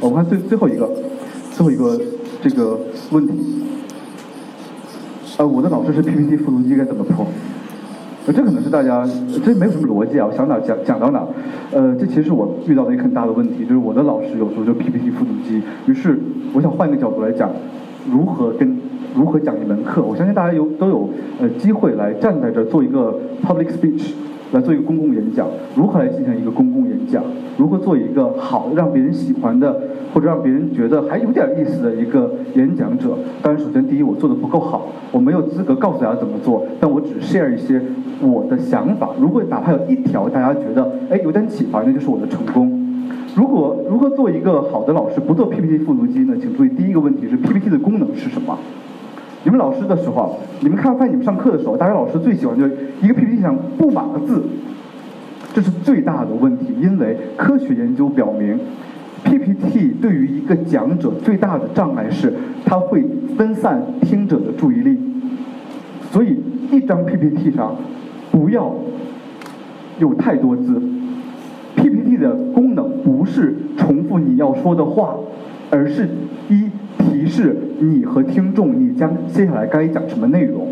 我们看最最后一个，最后一个这个问题。呃，我的老师是 PPT 复读机该怎么破？呃，这可能是大家这没有什么逻辑啊，我想哪讲讲到哪。呃，这其实是我遇到的一个很大的问题，就是我的老师有时候就 PPT 复读机。于是我想换一个角度来讲，如何跟如何讲一门课。我相信大家有都有呃机会来站在这做一个 public speech。来做一个公共演讲，如何来进行一个公共演讲？如何做一个好让别人喜欢的，或者让别人觉得还有点意思的一个演讲者？当然，首先第一，我做的不够好，我没有资格告诉大家怎么做，但我只 share 一些我的想法。如果哪怕有一条大家觉得哎有点启发，那就是我的成功。如果如何做一个好的老师，不做 PPT 复读机呢？请注意，第一个问题是 PPT 的功能是什么？你们老师的时候，你们看发现你们上课的时候，大学老师最喜欢就是一个 PPT 上布满了字，这是最大的问题。因为科学研究表明，PPT 对于一个讲者最大的障碍是，它会分散听者的注意力。所以一张 PPT 上不要有太多字。PPT 的功能不是重复你要说的话，而是一。提示你和听众，你将接下来该讲什么内容，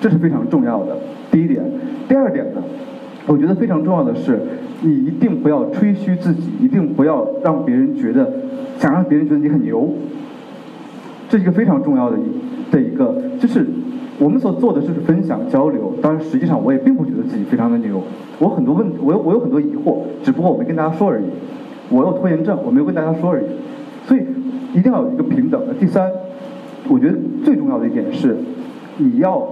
这是非常重要的。第一点，第二点呢，我觉得非常重要的是，你一定不要吹嘘自己，一定不要让别人觉得，想让别人觉得你很牛。这是一个非常重要的一的一个，就是我们所做的就是分享交流。当然，实际上我也并不觉得自己非常的牛，我很多问，我有我有很多疑惑，只不过我没跟大家说而已。我有拖延症，我没有跟大家说而已。所以。一定要有一个平等的。第三，我觉得最重要的一点是，你要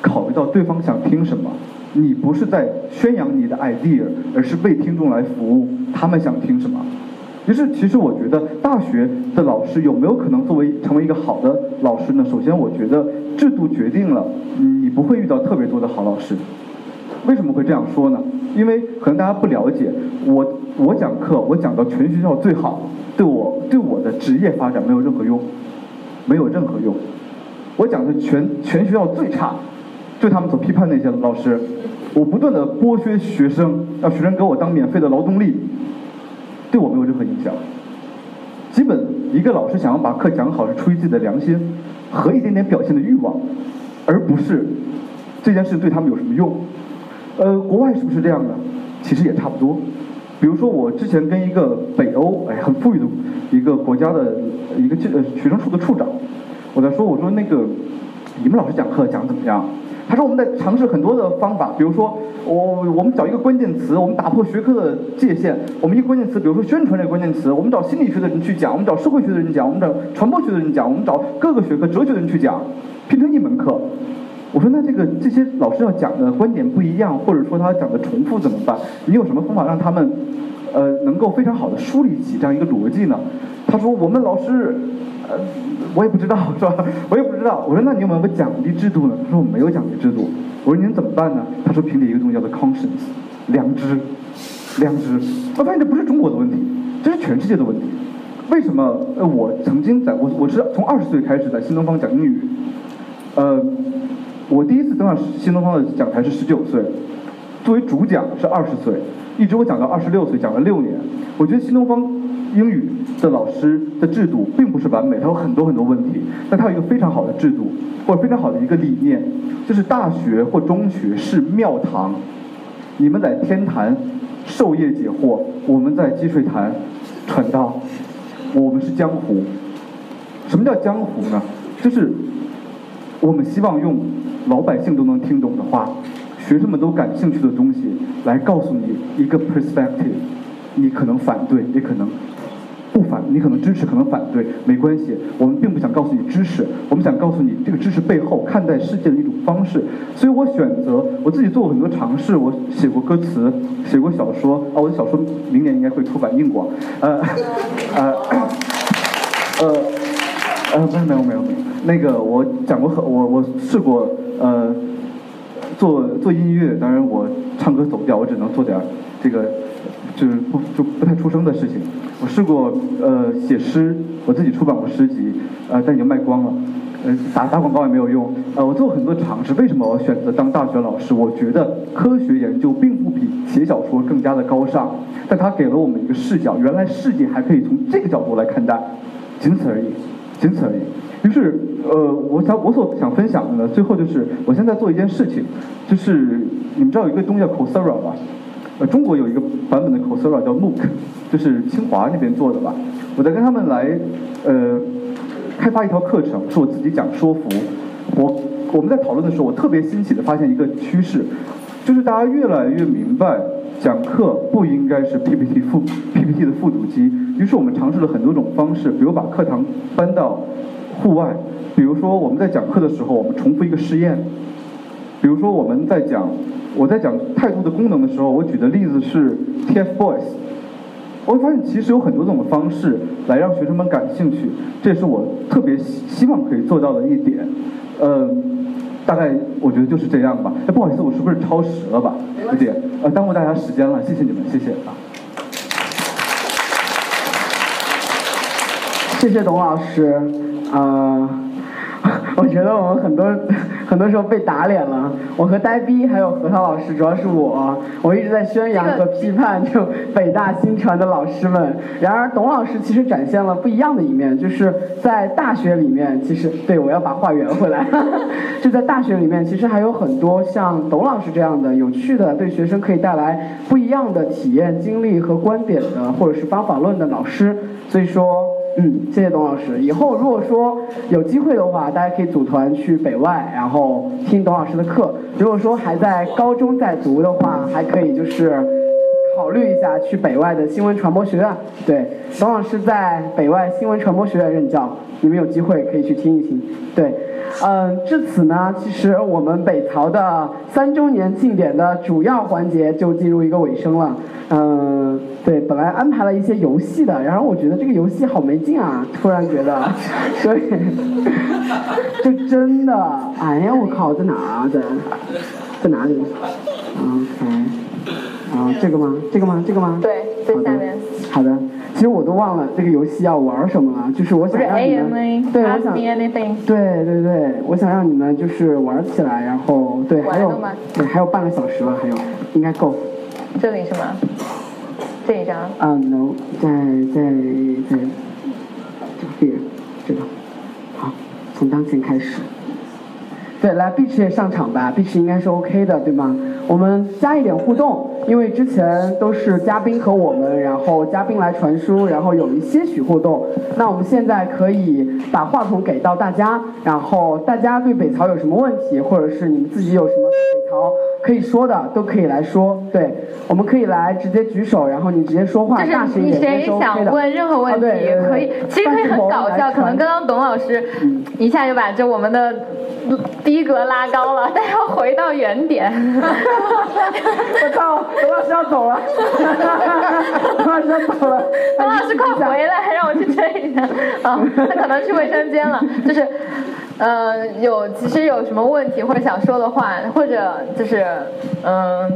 考虑到对方想听什么。你不是在宣扬你的 idea，而是为听众来服务，他们想听什么。于是，其实我觉得大学的老师有没有可能作为成为一个好的老师呢？首先，我觉得制度决定了你不会遇到特别多的好老师。为什么会这样说呢？因为可能大家不了解，我我讲课，我讲到全学校最好。对我对我的职业发展没有任何用，没有任何用。我讲的全全学校最差，对他们所批判那些老师，我不断的剥削学生，让学生给我当免费的劳动力，对我没有任何影响。基本一个老师想要把课讲好，是出于自己的良心和一点点表现的欲望，而不是这件事对他们有什么用。呃，国外是不是这样的？其实也差不多。比如说，我之前跟一个北欧哎很富裕的一个国家的一个呃学生处的处长，我在说，我说那个你们老师讲课讲怎么样？他说我们在尝试很多的方法，比如说我我们找一个关键词，我们打破学科的界限，我们一个关键词，比如说宣传这个关键词，我们找心理学的人去讲，我们找社会学的人讲，我们找传播学的人讲，我们找各个学科哲学的人去讲，拼成一门课。我说那这个这些老师要讲的观点不一样，或者说他讲的重复怎么办？你有什么方法让他们，呃，能够非常好的梳理起这样一个逻辑呢？他说我们老师，呃，我也不知道 是吧？我也不知道。我说那你有没有个奖励制度呢？他说我没有奖励制度。我说您怎么办呢？他说凭借一个东西叫做 conscience，良知，良知。我发现这不是中国的问题，这是全世界的问题。为什么？呃，我曾经在我我是从二十岁开始在新东方讲英语，呃。我第一次登上新东方的讲台是十九岁，作为主讲是二十岁，一直我讲到二十六岁，讲了六年。我觉得新东方英语的老师的制度并不是完美，它有很多很多问题，但它有一个非常好的制度，或者非常好的一个理念，就是大学或中学是庙堂，你们在天坛授业解惑，我们在积水潭传道，我们是江湖。什么叫江湖呢？就是我们希望用。老百姓都能听懂的话，学生们都感兴趣的东西，来告诉你一个 perspective，你可能反对，也可能不反，你可能支持，可能反对，没关系。我们并不想告诉你知识，我们想告诉你这个知识背后看待世界的一种方式。所以我选择我自己做过很多尝试，我写过歌词，写过小说啊，我的小说明年应该会出版硬广，呃，呃，呃，呃，没有没有没有没有，那个我讲过很我我试过。呃，做做音乐，当然我唱歌走调，我只能做点这个，就是不就不太出声的事情。我试过呃写诗，我自己出版过诗集，呃但已经卖光了。呃，打打广告也没有用。呃，我做很多尝试，为什么我选择当大学老师？我觉得科学研究并不比写小说更加的高尚，但它给了我们一个视角，原来世界还可以从这个角度来看待，仅此而已，仅此而已。于是，呃，我想我所想分享的呢，最后就是我现在做一件事情，就是你们知道有一个东西叫 Coursera 吧？呃，中国有一个版本的 Coursera 叫 MOOC，就是清华那边做的吧？我在跟他们来，呃，开发一条课程，是我自己讲说服。我我们在讨论的时候，我特别欣喜的发现一个趋势，就是大家越来越明白，讲课不应该是 PPT 复 PPT 的复读机。于是我们尝试了很多种方式，比如把课堂搬到户外，比如说我们在讲课的时候，我们重复一个实验，比如说我们在讲。我在讲态度的功能的时候，我举的例子是 TFBOYS。我会发现其实有很多种的方式来让学生们感兴趣，这也是我特别希望可以做到的一点。呃，大概我觉得就是这样吧。哎，不好意思，我是不是超时了吧？有点，呃，耽误大家时间了，谢谢你们，谢谢啊。谢谢董老师，呃，我觉得我们很多。很多时候被打脸了，我和呆逼还有核桃老师，主要是我，我一直在宣扬和批判就北大新传的老师们。然而董老师其实展现了不一样的一面，就是在大学里面，其实对我要把话圆回来，就在大学里面，其实还有很多像董老师这样的有趣的，对学生可以带来不一样的体验、经历和观点的，或者是方法论的老师。所以说。嗯，谢谢董老师。以后如果说有机会的话，大家可以组团去北外，然后听董老师的课。如果说还在高中在读的话，还可以就是考虑一下去北外的新闻传播学院。对，董老师在北外新闻传播学院任教，你们有机会可以去听一听。对，嗯，至此呢，其实我们北曹的三周年庆典的主要环节就进入一个尾声了。嗯，对，本来安排了一些游戏的，然后我觉得这个游戏好没劲啊，突然觉得，所以，就真的，哎呀，我靠，在哪啊？在，在哪里？OK，啊，这个吗？这个吗？这个吗？对，在下面。好的，其实我都忘了这个游戏要玩什么了，就是我想让你们，对，我想，对对对，我想让你们就是玩起来，然后对，还有，对，还有半个小时了，还有，应该够。这里是吗？这一张？啊，no，在在在这边，这个。好，从当前开始。对，来碧池也上场吧，碧池应该是 OK 的，对吗？我们加一点互动，因为之前都是嘉宾和我们，然后嘉宾来传输，然后有一些许互动。那我们现在可以把话筒给到大家，然后大家对北曹有什么问题，或者是你们自己有什么北曹可以说的，都可以来说。对，我们可以来直接举手，然后你直接说话，大声一点是。你谁想问任何问题，可以，其实可以很搞笑。可能刚刚董老师一下就把这我们的。逼格拉高了，但要回到原点。我操，董老师要走了，董老师要走了，董老师快回来，让我去追一下。啊，他可能去卫生间了。就是，呃，有其实有什么问题或者想说的话，或者就是，嗯，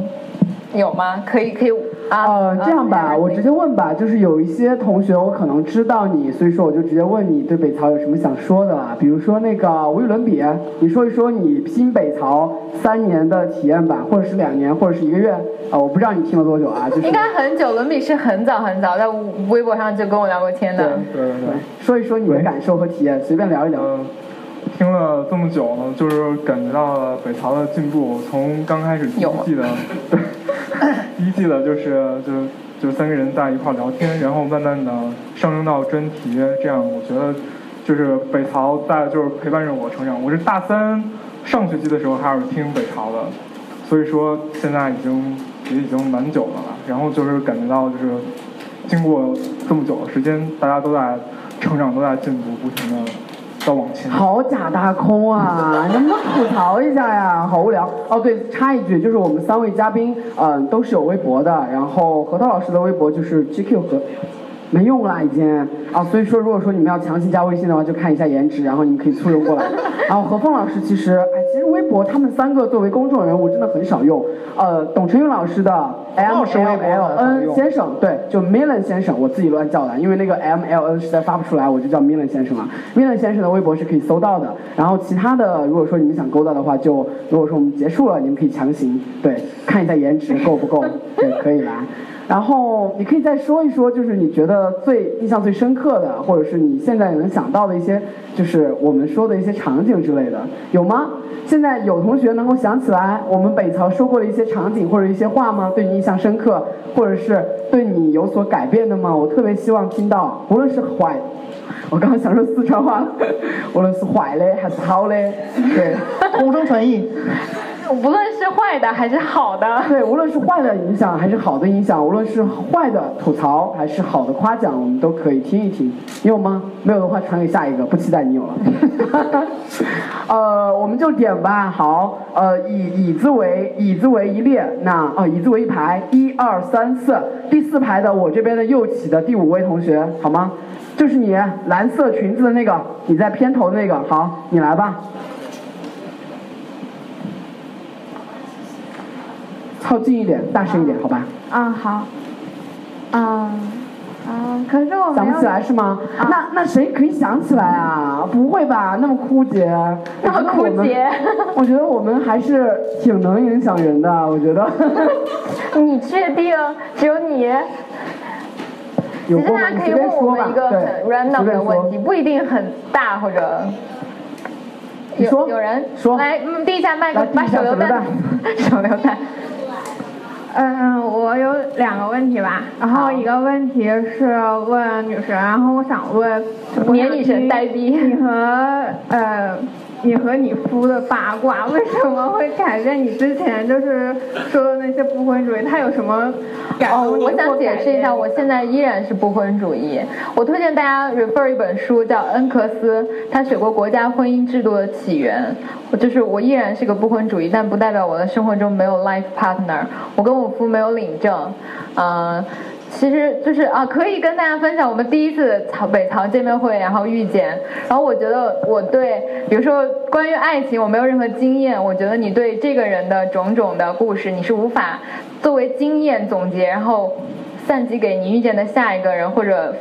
有吗？可以可以啊。呃，这样吧，我直接问吧，就是有一些同学我可能知道你，所以说我就直接问你对北曹有什么想说的啦。比如说那个无与伦比，你说一说你拼北曹三年的体验吧，或者是两年，或者是一个月啊，我不知道你听了多久啊，就是应该很久，伦比是很早很早，在微博上就跟我聊过天的。对对对，说一说你的感受和体验，随便聊一聊。听了这么久呢，就是感觉到了北曹的进步，从刚开始第一季的。第一季的就是就就三个人在一块聊天，然后慢慢的上升到专题，这样我觉得就是北曹在就是陪伴着我成长。我是大三上学期的时候开始听北朝的，所以说现在已经也已经蛮久了了。然后就是感觉到就是经过这么久的时间，大家都在成长，都在进步，不停的。好假大空啊！能不能吐槽一下呀？好无聊。哦，对，插一句，就是我们三位嘉宾，嗯，都是有微博的。然后核桃老师的微博就是 GQ 和，没用了已经。啊，所以说如果说你们要强行加微信的话，就看一下颜值，然后你们可以簇拥过来。然后何凤老师其实，哎，其实微博。他们三个作为公众人物真的很少用。呃，董晨云老师的 M L L N 先生，对，就 Millen 先生，我自己乱叫的，因为那个 M L N 实在发不出来，我就叫 Millen 先生了。Millen 先生的微博是可以搜到的。然后其他的，如果说你们想勾搭的话，就如果说我们结束了，你们可以强行对看一下颜值够不够，对，可以来。然后你可以再说一说，就是你觉得最印象最深刻的，或者是你现在能想到的一些，就是我们说的一些场景之类的，有吗？现在有同学能够想起来我们北曹说过的一些场景或者一些话吗？对你印象深刻，或者是对你有所改变的吗？我特别希望听到，无论是坏，我刚刚想说四川话，无论是坏的还是好的，对，同声传译。无论是坏的还是好的，对，无论是坏的影响还是好的影响，无论是坏的吐槽还是好的夸奖，我们都可以听一听。你有吗？没有的话传给下一个，不期待你有了。呃，我们就点吧。好，呃，以椅子为椅子为一列，那哦，椅子为一排，一二三四，第四排的我这边的右起的第五位同学，好吗？就是你，蓝色裙子的那个，你在片头那个，好，你来吧。靠近一点，大声一点，好吧？啊，好。嗯，嗯，可是我想不起来是吗？那那谁可以想起来啊？不会吧？那么枯竭，那么枯竭。我觉得我们还是挺能影响人的，我觉得。你确定？只有你？其实大家可以问我们一个很 random 的问题，不一定很大或者。有有人说来，嗯，递一下麦克，把手榴弹，手榴弹。嗯，我有两个问题吧，然后一个问题是问女神，然后我想问，免女神你和呃。你和你夫的八卦为什么会改变你之前就是说的那些不婚主义？他有什么改哦，我想解释一下，我现在依然是不婚主义。我推荐大家 refer 一本书，叫恩格斯，他写过《国家婚姻制度的起源》。我就是我依然是个不婚主义，但不代表我的生活中没有 life partner。我跟我夫没有领证，嗯。其实就是啊，可以跟大家分享我们第一次曹北曹见面会，然后遇见。然后我觉得我对，比如说关于爱情，我没有任何经验。我觉得你对这个人的种种的故事，你是无法作为经验总结，然后散集给你遇见的下一个人或者。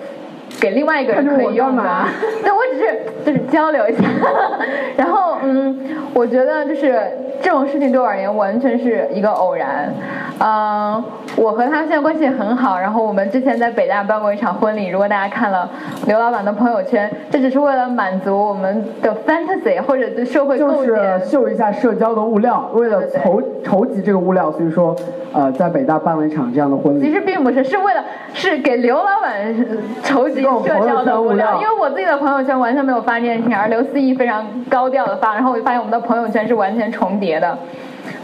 给另外一个人可以用的，对我只是就是交流一下，然后嗯，我觉得就是这种事情对我而言完全是一个偶然，嗯，我和他现在关系很好，然后我们之前在北大办过一场婚礼，如果大家看了刘老板的朋友圈，这只是为了满足我们的 fantasy 或者对社会就是秀一下社交的物料，为了筹筹集这个物料，所以说呃在北大办了一场这样的婚礼。其实并不是，是为了是给刘老板筹集。社交的无聊，因为我自己的朋友圈完全没有发这件事情，而刘思怡非常高调的发，然后我就发现我们的朋友圈是完全重叠的。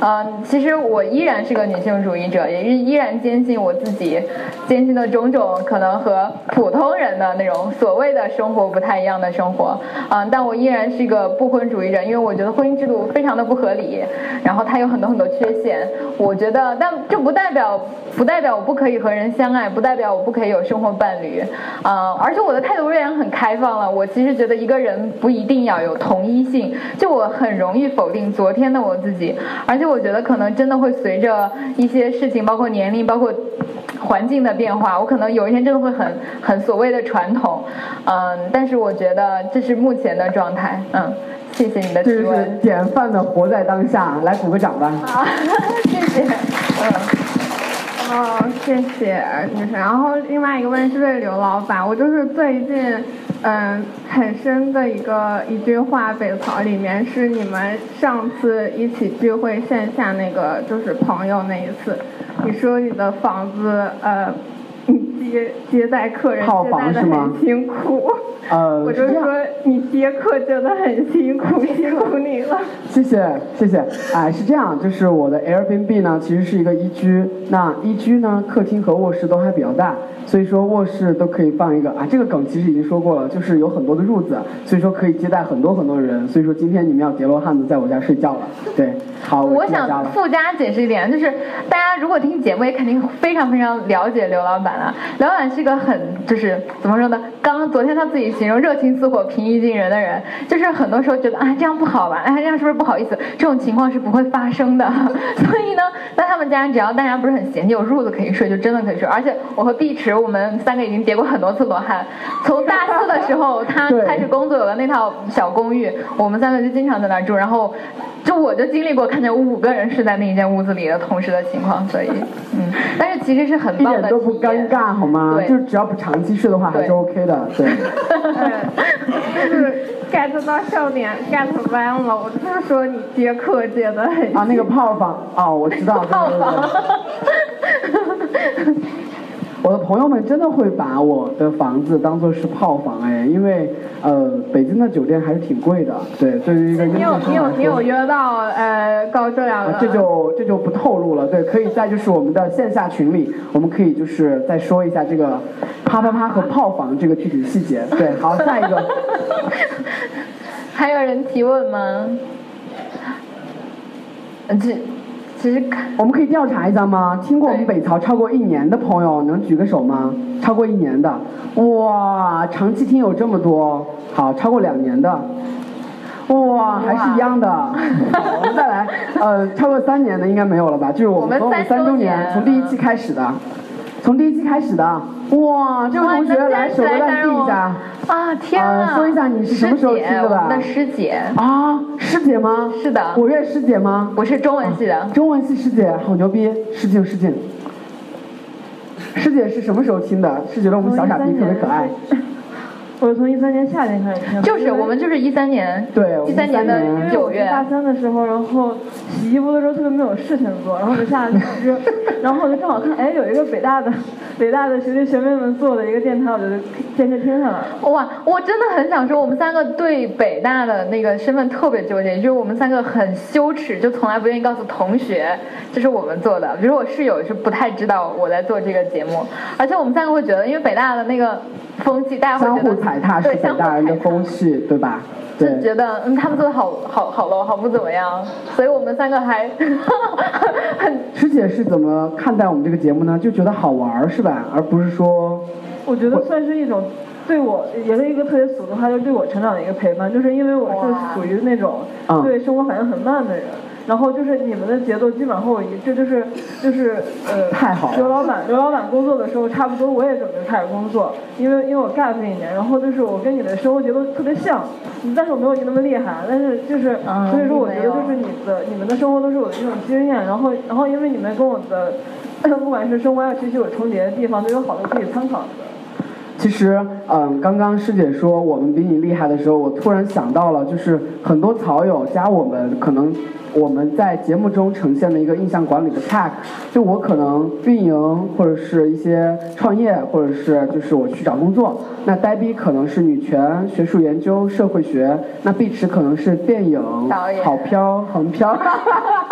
嗯，其实我依然是个女性主义者，也是依然坚信我自己坚信的种种可能和普通人的那种所谓的生活不太一样的生活。嗯，但我依然是一个不婚主义者，因为我觉得婚姻制度非常的不合理，然后它有很多很多缺陷。我觉得，但这不代表不代表我不可以和人相爱，不代表我不可以有生活伴侣。嗯，而且我的态度仍然很开放了。我其实觉得一个人不一定要有同一性，就我很容易否定昨天的我自己，而且。我觉得可能真的会随着一些事情，包括年龄，包括环境的变化，我可能有一天真的会很很所谓的传统，嗯，但是我觉得这是目前的状态，嗯，谢谢你的提问。这是典范的活在当下，来鼓个掌吧。好，谢谢，嗯，哦，谢谢，女神，然后另外一个问题是对刘老板，我就是最近。嗯，很深的一个一句话，北曹里面是你们上次一起聚会线下那个就是朋友那一次，你说你的房子呃，接接待客人接待的很辛苦。呃，我就说你接客真的很辛苦，辛苦你了。谢谢谢谢，哎，是这样，就是我的 Airbnb 呢，其实是一个一居，那一居呢，客厅和卧室都还比较大，所以说卧室都可以放一个啊，这个梗其实已经说过了，就是有很多的褥子，所以说可以接待很多很多人，所以说今天你们要叠罗汉子在我家睡觉了，对，好，我想附加解释一点，就是大家如果听节目也肯定非常非常了解刘老板，啊。刘老板是个很就是怎么说呢？刚昨天他自己形容热情似火、平易近人的人，就是很多时候觉得啊这样不好吧，哎这样是不是不好意思？这种情况是不会发生的。所以呢，在他们家只要大家不是很嫌弃，有褥子可以睡，就真的可以睡。而且我和碧池，我们三个已经叠过很多次罗汉。从大四的时候他开始工作，有了那套小公寓，我们三个就经常在那住。然后，就我就经历过看见五个人睡在那一间屋子里的同时的情况，所以，嗯，但是其实是很一点都不尴尬，好吗？就是只要不长期睡的话，还是 OK 的，对。就是 get 到笑点 get 弯了，我就是说你接客接的很。啊，那个泡房，哦，我知道。泡房。我的朋友们真的会把我的房子当做是炮房哎，因为呃，北京的酒店还是挺贵的，对，对于一个你有你有你有约到呃高质量的？这就这就不透露了，对，可以在就是我们的线下群里，我们可以就是再说一下这个啪啪啪和炮房这个具体细节。对，好，下一个。还有人提问吗？这。其实我们可以调查一下吗？听过我们北曹超过一年的朋友能举个手吗？超过一年的，哇，长期听有这么多，好，超过两年的，哇，还是一样的。我们再来，呃，超过三年的应该没有了吧？就是我们我们三周年，从第一期开始的，从第一期开始的，哇，这位同学来手都烂递一下。啊天啊！说一下你是什么时候听的吧？我们的师姐啊，师姐吗？是的。果月师姐吗？我是中文系的。中文系师姐，好牛逼！失敬失敬。师姐是什么时候听的？是觉得我们小傻逼特别可爱。我从一三年夏天开始听，就是我们就是一三年，对，一三年的九月，大三的时候，然后洗衣服的时候特别没有事情做，然后就下去听，然后我就正好看，哎，有一个北大的北大的学弟学妹们做的一个电台，我就天天听下来了。哇，我真的很想说，我们三个对北大的那个身份特别纠结，就是我们三个很羞耻，就从来不愿意告诉同学这是我们做的，比如我室友是不太知道我在做这个节目，而且我们三个会觉得，因为北大的那个风气，大家会觉得。踩踏是北大人的风气，对吧？就觉得嗯，他们做的好好好 low，好不怎么样，所以我们三个还 很。师姐是怎么看待我们这个节目呢？就觉得好玩是吧？而不是说。我觉得算是一种对我，也是一个特别俗的话，就是对我成长的一个陪伴。就是因为我是属于那种对生活反应很慢的人。然后就是你们的节奏基本上和我一，致就是就是呃，太好了。刘老板，刘老板工作的时候，差不多我也准备开始工作，因为因为我 gap 一年，然后就是我跟你的生活节奏特别像，但是我没有你那么厉害，但是就是，所以说我觉得就是你的你们的生活都是我的一种经验，然后然后因为你们跟我的，不管是生活还是学习有重叠的地方，都有好多可以参考的。其实，嗯，刚刚师姐说我们比你厉害的时候，我突然想到了，就是很多草友加我们可能。我们在节目中呈现的一个印象管理的 tag，就我可能运营或者是一些创业，或者是就是我去找工作。那呆逼可能是女权、学术研究、社会学。那碧池可能是电影、好飘、横飘。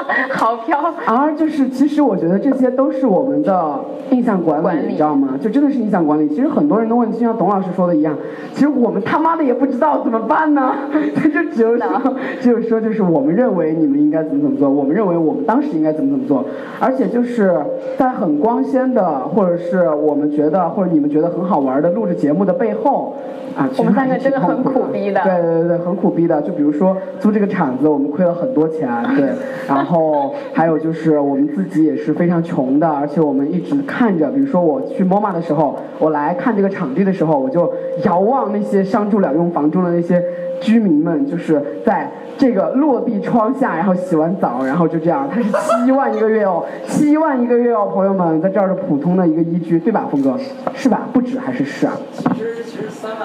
好飘。而就是其实我觉得这些都是我们的印象管理，你知道吗？就真的是印象管理。其实很多人的问题就像董老师说的一样，其实我们他妈的也不知道怎么办呢？就只有说，只有说就是我们认为你们应。该怎么怎么做？我们认为我们当时应该怎么怎么做，而且就是在很光鲜的，或者是我们觉得或者你们觉得很好玩的录制节目的背后，啊，我们三个真的很苦逼的。对对对对，很苦逼的。就比如说租这个场子，我们亏了很多钱，对。然后后还有就是我们自己也是非常穷的，而且我们一直看着，比如说我去 MOMA 的时候，我来看这个场地的时候，我就遥望那些商住两用房中的那些居民们，就是在。这个落地窗下，然后洗完澡，然后就这样，他是七万一个月哦，七万一个月哦，朋友们，在这儿是普通的一个一居，对吧，峰哥？是吧？不止还是是啊？其实其实三万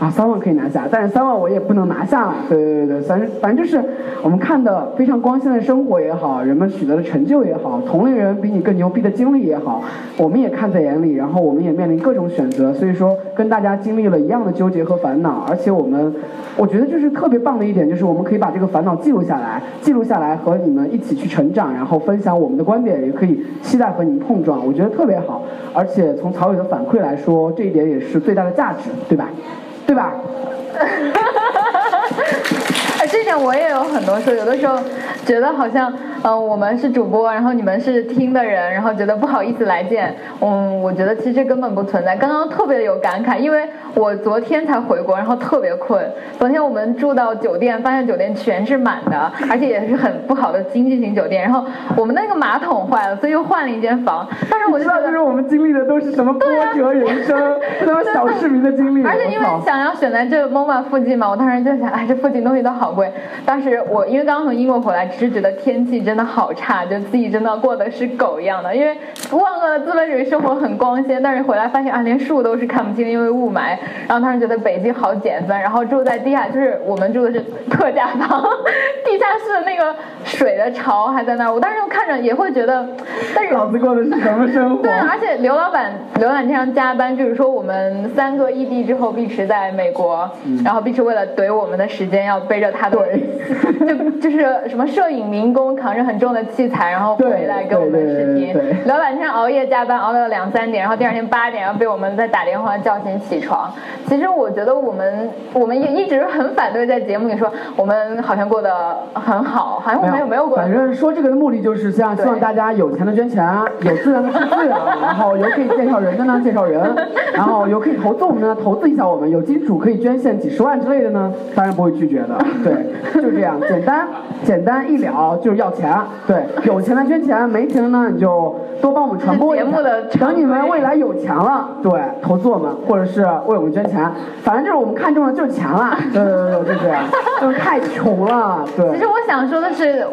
啊，三万可以拿下，但是三万我也不能拿下。对对对对，反正反正就是我们看的非常光鲜的生活也好，人们取得的成就也好，同龄人比你更牛逼的经历也好，我们也看在眼里，然后我们也面临各种选择，所以说跟大家经历了一样的纠结和烦恼，而且我们，我觉得就是特别棒的一点，就是我们可以把。这个烦恼记录下来，记录下来和你们一起去成长，然后分享我们的观点，也可以期待和你们碰撞，我觉得特别好。而且从曹伟的反馈来说，这一点也是最大的价值，对吧？对吧？哎这点我也有很多时候，有的时候觉得好像，嗯，我们是主播，然后你们是听的人，然后觉得不好意思来见。嗯，我觉得其实根本不存在。刚刚特别有感慨，因为我昨天才回国，然后特别困。昨天我们住到酒店，发现酒店全是满的，而且也是很不好的经济型酒店。然后我们那个马桶坏了，所以又换了一间房。但是我就知道，就是我们经历的都是什么波折人生，什么小市民的经历。而且因为想要选在这 MOMA 附近嘛，我当时就想，哎，这附近东西都好贵。当时我因为刚刚从英国回来，只是觉得天气真真的好差，就自己真的过得是狗一样的。因为万恶的资本主义生活很光鲜，但是回来发现啊，连树都是看不清，因为雾霾。然后当时觉得北京好简单，然后住在地下，就是我们住的是特价房，地下室的那个水的潮还在那儿。我当时就看着也会觉得，但是老子过的是什么生活？对，而且刘老板刘老板经常加班，就是说我们三个异地之后，碧池在美国，然后碧池为了怼我们的时间，要背着他的，就就是什么摄影民工扛着很重的器材，然后回来给我们视频。刘老板经常熬夜加班，熬到两三点，然后第二天八点要被我们再打电话叫醒起床。其实我觉得我们我们也一直很反对在节目里说我们好像过得很好，好像没有没有过。反正说这个的目的就是希望希望大家有钱的捐钱，有资源的出资源，然后有可以介绍人的呢 介绍人，然后有可以投资我们呢投资一下我们，有金主可以捐献几十万之类的呢，当然不会拒绝的。对，就这样简单简单一了，就是要钱。对，有钱的捐钱，没钱的呢你就多帮我们传播一下。等你们未来有钱了，对，投资我们或者是为我们捐钱，反正就是我们看中的就是钱了。对对对，就是这样，就是太穷了。对。其实我想说的是，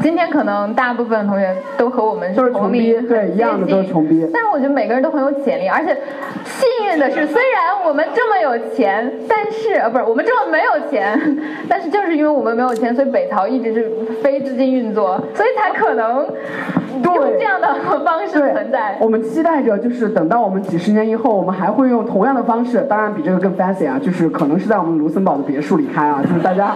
今天可能大部分同学都和我们是穷逼，对，一样的都是穷逼。但是我觉得每个人都很有潜力，而且幸运的是，虽然我们这么有钱，但是呃不是我们这么没有钱，但是就是因为我们没有钱，所以北曹一直是非资金运作，所以才可能用这样的方式存在。我们期待着，就是等到我们几十年以后，我们还会用同样的方式，当然比这个更 fancy 啊，就是可能是在我们卢森堡的别墅里开啊，就是大家，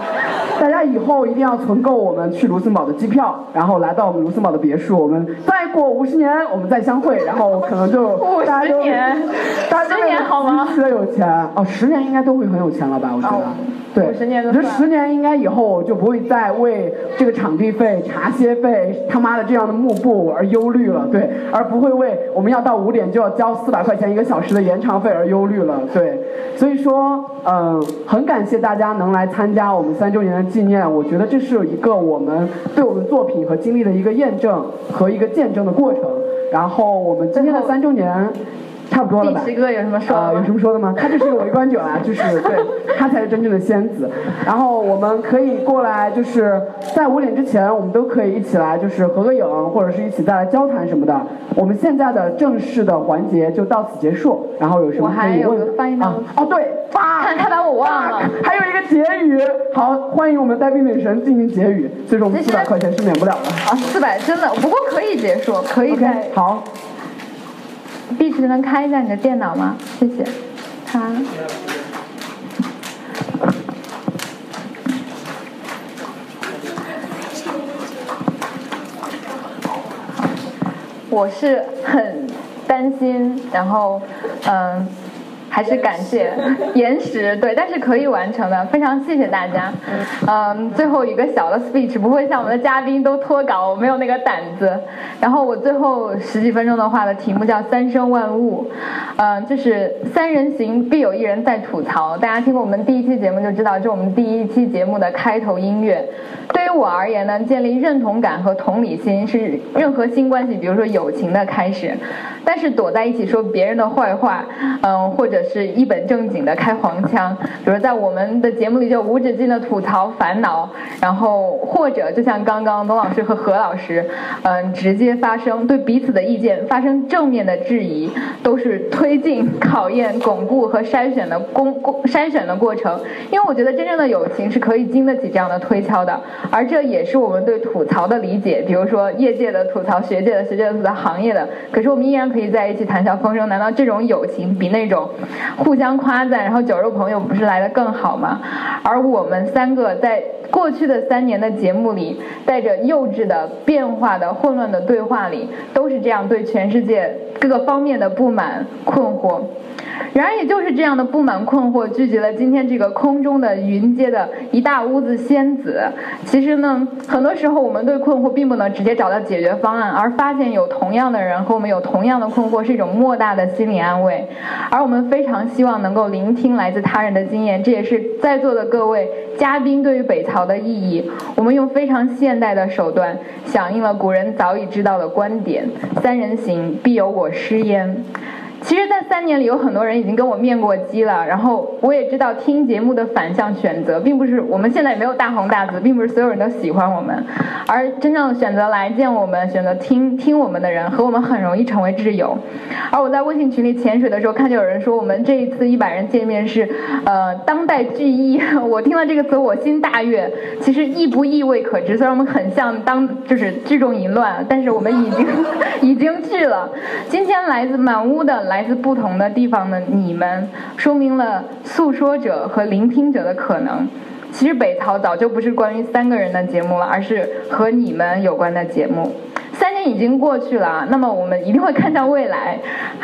大家以后一定要存够我们去卢森堡的机票，然后来到我们卢森堡的别墅，我们再过五十年我们再相会，然后可能就 五十年，十年好吗？极其的有钱哦，十年应该都会很有钱了吧？我觉得，对，十年我觉得十年应该以后就不会再为这个场地费、茶歇费、他妈的这样的幕布而忧虑了，对，而不会为我们要到五点就要交四百块钱一个小时的延长费而忧虑了，对，所以说，嗯，很感谢大家能来参加我们三周年的纪念，我觉得这是一个我们对我们作品和经历的一个验证和一个见证的过程。然后我们今天的三周年。差不多了吧？七哥有什么说？有什么说的吗？他就是个围观者啊，就是对，他才是真正的仙子。然后我们可以过来，就是在五点之前，我们都可以一起来，就是合个影，或者是一起再来交谈什么的。我们现在的正式的环节就到此结束。然后有什么可以问？啊，哦对，看他把我忘了。还有一个结语，好，欢迎我们呆逼美神进行结语。所以说我们四百块钱是免不了的。啊，四百真的，不过可以结束，可以再好。碧池能开一下你的电脑吗？谢谢。他。我是很担心，然后嗯。还是感谢 延时，对，但是可以完成的，非常谢谢大家。嗯，最后一个小的 speech，不会像我们的嘉宾都脱稿，我没有那个胆子。然后我最后十几分钟的话的题目叫“三生万物”，嗯，就是三人行必有一人在吐槽。大家听过我们第一期节目就知道，这是我们第一期节目的开头音乐。对于我而言呢，建立认同感和同理心是任何新关系，比如说友情的开始。但是躲在一起说别人的坏话，嗯，或者是一本正经的开黄腔，比如在我们的节目里就无止境的吐槽烦恼，然后或者就像刚刚董老师和何老师，嗯，直接发生对彼此的意见发生正面的质疑，都是推进、考验、巩固和筛选的公公筛选的过程。因为我觉得真正的友情是可以经得起这样的推敲的，而这也是我们对吐槽的理解。比如说业界的吐槽、学界的学界的吐槽、行业的，可是我们依然。可以在一起谈笑风生，难道这种友情比那种互相夸赞然后酒肉朋友不是来的更好吗？而我们三个在过去的三年的节目里，带着幼稚的、变化的、混乱的对话里，都是这样对全世界各个方面的不满、困惑。然而，也就是这样的不满困惑，聚集了今天这个空中的云阶的一大屋子仙子。其实呢，很多时候我们对困惑并不能直接找到解决方案，而发现有同样的人和我们有同样的困惑，是一种莫大的心理安慰。而我们非常希望能够聆听来自他人的经验，这也是在座的各位嘉宾对于北曹的意义。我们用非常现代的手段，响应了古人早已知道的观点：三人行，必有我师焉。其实，在三年里，有很多人已经跟我面过基了。然后，我也知道听节目的反向选择，并不是我们现在也没有大红大紫，并不是所有人都喜欢我们。而真正选择来见我们、选择听听我们的人，和我们很容易成为 挚友。而我在微信群里潜水的时候，看见有人说我们这一次一百人见面是呃当代聚义。我听了这个词，我心大悦。其实意不意味可知，虽然我们很像当就是聚众淫乱，但是我们已经 已经聚了。今天来自满屋的。来自不同的地方的你们，说明了诉说者和聆听者的可能。其实北淘早就不是关于三个人的节目了，而是和你们有关的节目。三年已经过去了，那么我们一定会看向未来。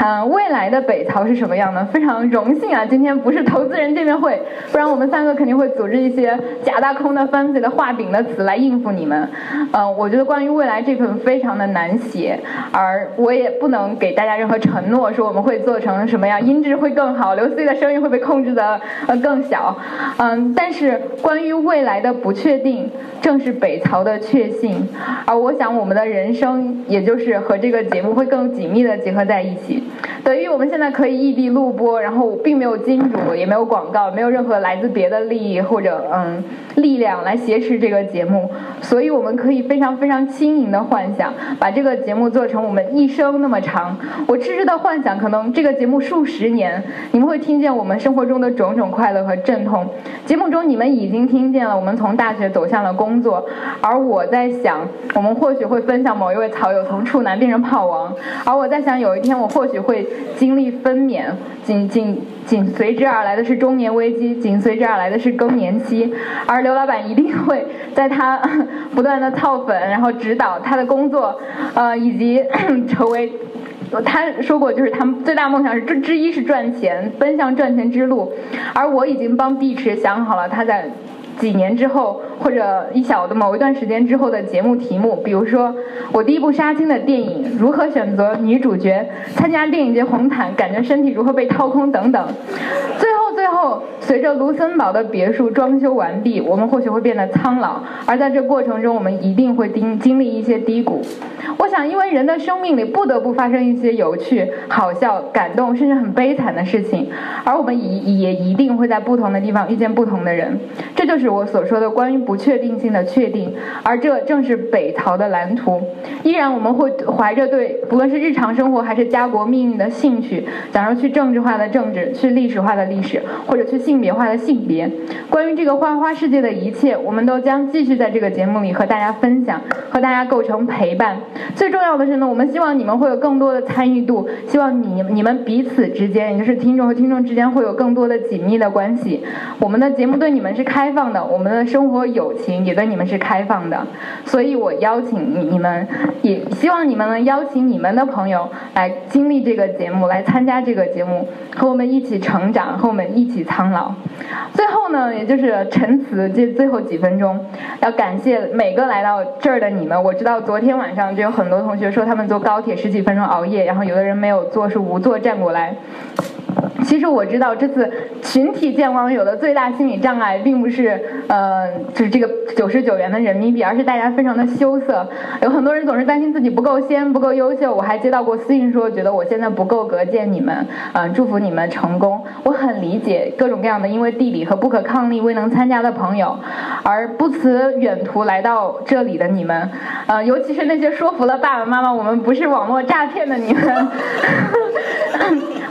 嗯，未来的北曹是什么样呢？非常荣幸啊，今天不是投资人见面会，不然我们三个肯定会组织一些假大空的、fancy 的画饼的词来应付你们。嗯，我觉得关于未来这份非常的难写，而我也不能给大家任何承诺，说我们会做成什么样，音质会更好，刘思的声音会被控制的呃更小。嗯，但是关于未来的不确定，正是北曹的确信。而我想我们的人生。生，也就是和这个节目会更紧密的结合在一起。等于我们现在可以异地录播，然后并没有金主，也没有广告，没有任何来自别的利益或者嗯力量来挟持这个节目，所以我们可以非常非常轻盈的幻想，把这个节目做成我们一生那么长。我痴痴的幻想，可能这个节目数十年，你们会听见我们生活中的种种快乐和阵痛。节目中你们已经听见了我们从大学走向了工作，而我在想，我们或许会分享某一位草友从处男变成炮王，而我在想，有一天我或许会。经历分娩，紧紧紧随之而来的是中年危机，紧随之而来的是更年期，而刘老板一定会在他 不断的操粉，然后指导他的工作，呃，以及 成为他说过，就是他们最大梦想是之之一是赚钱，奔向赚钱之路，而我已经帮碧池想好了他在。几年之后，或者一小的某一段时间之后的节目题目，比如说我第一部杀青的电影，如何选择女主角，参加电影节红毯，感觉身体如何被掏空等等，后。随着卢森堡的别墅装修完毕，我们或许会变得苍老，而在这过程中，我们一定会经经历一些低谷。我想，因为人的生命里不得不发生一些有趣、好笑、感动，甚至很悲惨的事情，而我们也也一定会在不同的地方遇见不同的人。这就是我所说的关于不确定性的确定，而这正是北逃的蓝图。依然，我们会怀着对不论是日常生活还是家国命运的兴趣，假如去政治化的政治，去历史化的历史，或者去性。别化的性别，关于这个花花世界的一切，我们都将继续在这个节目里和大家分享，和大家构成陪伴。最重要的是呢，我们希望你们会有更多的参与度，希望你你们彼此之间，也就是听众和听众之间会有更多的紧密的关系。我们的节目对你们是开放的，我们的生活友情也对你们是开放的。所以我邀请你你们，也希望你们能邀请你们的朋友来经历这个节目，来参加这个节目，和我们一起成长，和我们一起苍老。最后呢，也就是陈词这最后几分钟，要感谢每个来到这儿的你们。我知道昨天晚上就有很多同学说他们坐高铁十几分钟熬夜，然后有的人没有坐，是无座站过来。其实我知道这次群体见网友的最大心理障碍，并不是呃，就是这个九十九元的人民币，而是大家非常的羞涩。有很多人总是担心自己不够仙、不够优秀。我还接到过私信说，觉得我现在不够格见你们，嗯，祝福你们成功。我很理解各种各样的因为地理和不可抗力未能参加的朋友，而不辞远途来到这里的你们，呃，尤其是那些说服了爸爸妈妈我们不是网络诈骗的你们。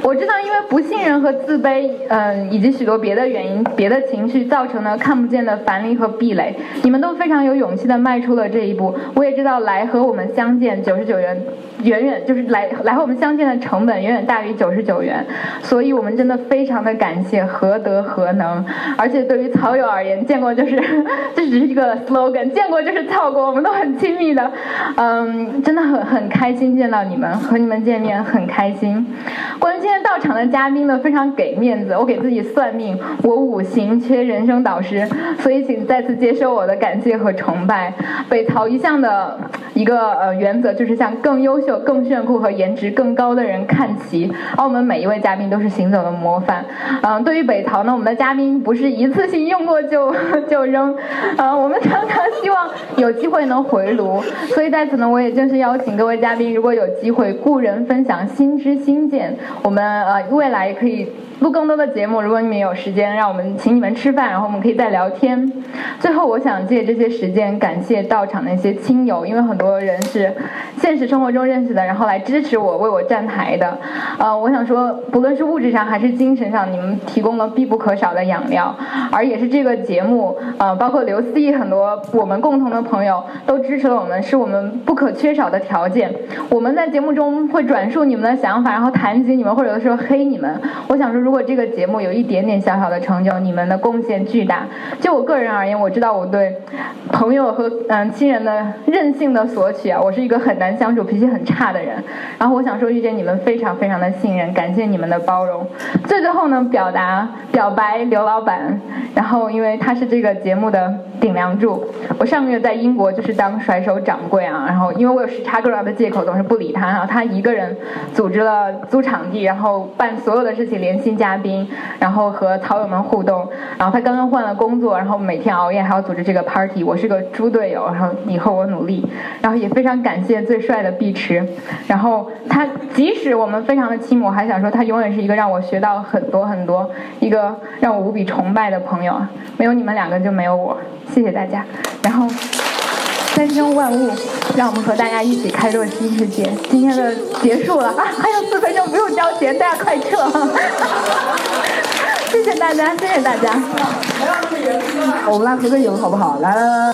我知道，因为不信任和自卑，嗯，以及许多别的原因、别的情绪造成的看不见的樊篱和壁垒，你们都非常有勇气的迈出了这一步。我也知道，来和我们相见九十九元，远远就是来来和我们相见的成本远远大于九十九元，所以我们真的非常的感谢，何德何能？而且对于草友而言，见过就是 这只是一个 slogan，见过就是错过，我们都很亲密的，嗯，真的很很开心见到你们，和你们见面很开心。关。今天到场的嘉宾呢，非常给面子，我给自己算命，我五行缺人生导师，所以请再次接受我的感谢和崇拜。北曹一向的一个呃原则就是向更优秀、更炫酷和颜值更高的人看齐，而我们每一位嘉宾都是行走的模范。嗯，对于北曹呢，我们的嘉宾不是一次性用过就就扔，嗯，我们常常希望有机会能回炉，所以在此呢，我也正式邀请各位嘉宾，如果有机会，故人分享新知新见，我们呃未来可以。录更多的节目，如果你们有时间，让我们请你们吃饭，然后我们可以再聊天。最后，我想借这些时间感谢到场的一些亲友，因为很多人是现实生活中认识的，然后来支持我、为我站台的。呃，我想说，不论是物质上还是精神上，你们提供了必不可少的养料，而也是这个节目，呃，包括刘思义很多我们共同的朋友都支持了我们，是我们不可缺少的条件。我们在节目中会转述你们的想法，然后谈及你们，或者有的时候黑你们。我想说。如果这个节目有一点点小小的成就，你们的贡献巨大。就我个人而言，我知道我对朋友和嗯亲人的任性的索取啊，我是一个很难相处、脾气很差的人。然后我想说，遇见你们非常非常的信任，感谢你们的包容。最最后呢，表达表白刘老板，然后因为他是这个节目的顶梁柱。我上个月在英国就是当甩手掌柜啊，然后因为我有时差各样的借口，总是不理他，然后他一个人组织了租场地，然后办所有的事情，联系。嘉宾，然后和草友们互动，然后他刚刚换了工作，然后每天熬夜还要组织这个 party，我是个猪队友，然后以后我努力，然后也非常感谢最帅的碧池，然后他即使我们非常的亲，我还想说他永远是一个让我学到很多很多，一个让我无比崇拜的朋友，没有你们两个就没有我，谢谢大家，然后。三生万物，让我们和大家一起开拓新世界。今天的结束了啊，还有四分钟不用交钱，大家快撤！谢谢大家，谢谢大家。我们来合个影好不好？来来来。